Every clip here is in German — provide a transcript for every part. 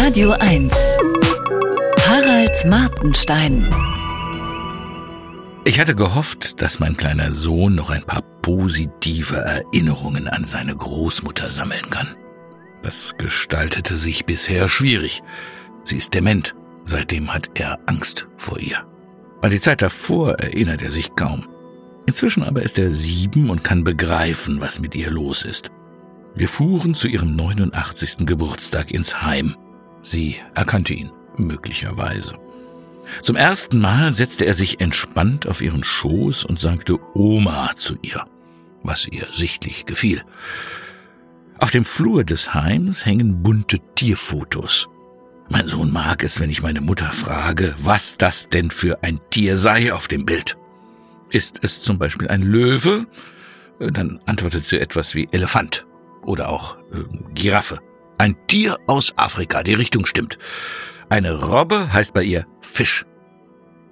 Radio 1. Harald Martenstein. Ich hatte gehofft, dass mein kleiner Sohn noch ein paar positive Erinnerungen an seine Großmutter sammeln kann. Das gestaltete sich bisher schwierig. Sie ist dement. Seitdem hat er Angst vor ihr. An die Zeit davor erinnert er sich kaum. Inzwischen aber ist er sieben und kann begreifen, was mit ihr los ist. Wir fuhren zu ihrem 89. Geburtstag ins Heim. Sie erkannte ihn, möglicherweise. Zum ersten Mal setzte er sich entspannt auf ihren Schoß und sagte Oma zu ihr, was ihr sichtlich gefiel. Auf dem Flur des Heims hängen bunte Tierfotos. Mein Sohn mag es, wenn ich meine Mutter frage, was das denn für ein Tier sei auf dem Bild. Ist es zum Beispiel ein Löwe? Dann antwortet sie etwas wie Elefant oder auch äh, Giraffe. Ein Tier aus Afrika, die Richtung stimmt. Eine Robbe heißt bei ihr Fisch.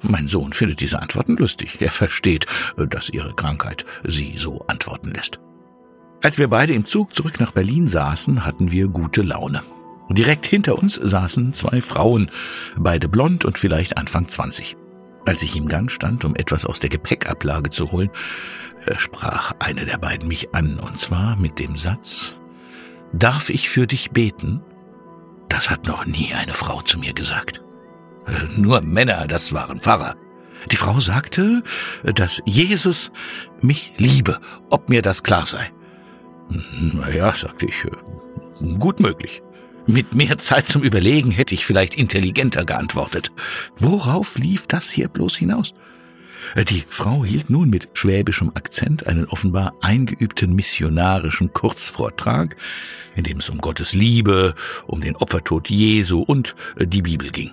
Mein Sohn findet diese Antworten lustig. Er versteht, dass ihre Krankheit sie so antworten lässt. Als wir beide im Zug zurück nach Berlin saßen, hatten wir gute Laune. Direkt hinter uns saßen zwei Frauen, beide blond und vielleicht Anfang 20. Als ich im Gang stand, um etwas aus der Gepäckablage zu holen, äh, sprach eine der beiden mich an, und zwar mit dem Satz Darf ich für dich beten? Das hat noch nie eine Frau zu mir gesagt. Äh, nur Männer, das waren Pfarrer. Die Frau sagte, dass Jesus mich liebe, ob mir das klar sei. Naja, sagte ich, äh, gut möglich. Mit mehr Zeit zum Überlegen hätte ich vielleicht intelligenter geantwortet. Worauf lief das hier bloß hinaus? Äh, die Frau hielt nun mit schwäbischem Akzent einen offenbar eingeübten missionarischen Kurzvortrag, in dem es um Gottes Liebe, um den Opfertod Jesu und äh, die Bibel ging.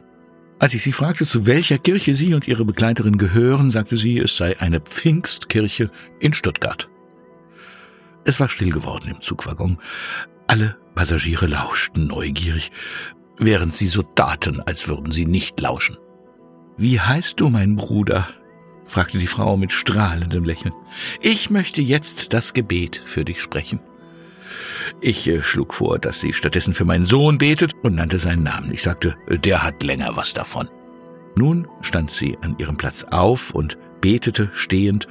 Als ich sie fragte, zu welcher Kirche sie und ihre Begleiterin gehören, sagte sie, es sei eine Pfingstkirche in Stuttgart. Es war still geworden im Zugwaggon. Alle Passagiere lauschten neugierig, während sie so taten, als würden sie nicht lauschen. Wie heißt du, mein Bruder? Fragte die Frau mit strahlendem Lächeln. Ich möchte jetzt das Gebet für dich sprechen. Ich äh, schlug vor, dass sie stattdessen für meinen Sohn betet und nannte seinen Namen. Ich sagte, der hat länger was davon. Nun stand sie an ihrem Platz auf und betete stehend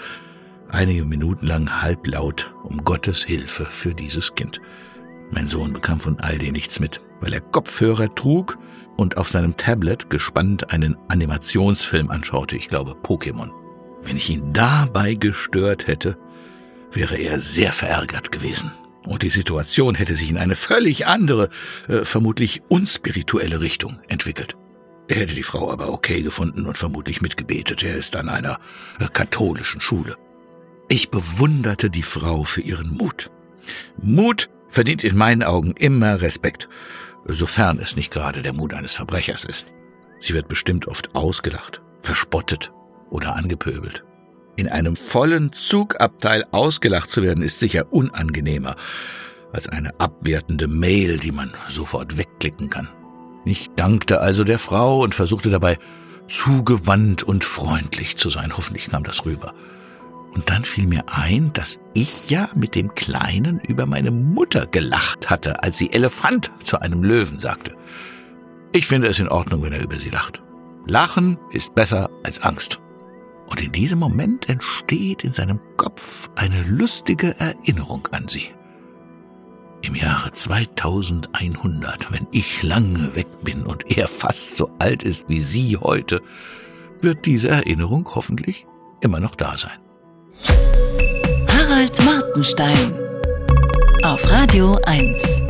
einige Minuten lang halblaut um Gottes Hilfe für dieses Kind. Mein Sohn bekam von all dem nichts mit, weil er Kopfhörer trug und auf seinem Tablet gespannt einen Animationsfilm anschaute, ich glaube Pokémon. Wenn ich ihn dabei gestört hätte, wäre er sehr verärgert gewesen. Und die Situation hätte sich in eine völlig andere, äh, vermutlich unspirituelle Richtung entwickelt. Er hätte die Frau aber okay gefunden und vermutlich mitgebetet. Er ist an einer äh, katholischen Schule. Ich bewunderte die Frau für ihren Mut. Mut verdient in meinen Augen immer Respekt, sofern es nicht gerade der Mut eines Verbrechers ist. Sie wird bestimmt oft ausgelacht, verspottet oder angepöbelt. In einem vollen Zugabteil ausgelacht zu werden, ist sicher unangenehmer als eine abwertende Mail, die man sofort wegklicken kann. Ich dankte also der Frau und versuchte dabei zugewandt und freundlich zu sein. Hoffentlich kam das rüber. Und dann fiel mir ein, dass ich ja mit dem Kleinen über meine Mutter gelacht hatte, als sie Elefant zu einem Löwen sagte. Ich finde es in Ordnung, wenn er über sie lacht. Lachen ist besser als Angst. Und in diesem Moment entsteht in seinem Kopf eine lustige Erinnerung an sie. Im Jahre 2100, wenn ich lange weg bin und er fast so alt ist wie Sie heute, wird diese Erinnerung hoffentlich immer noch da sein. Harald Martenstein auf Radio 1.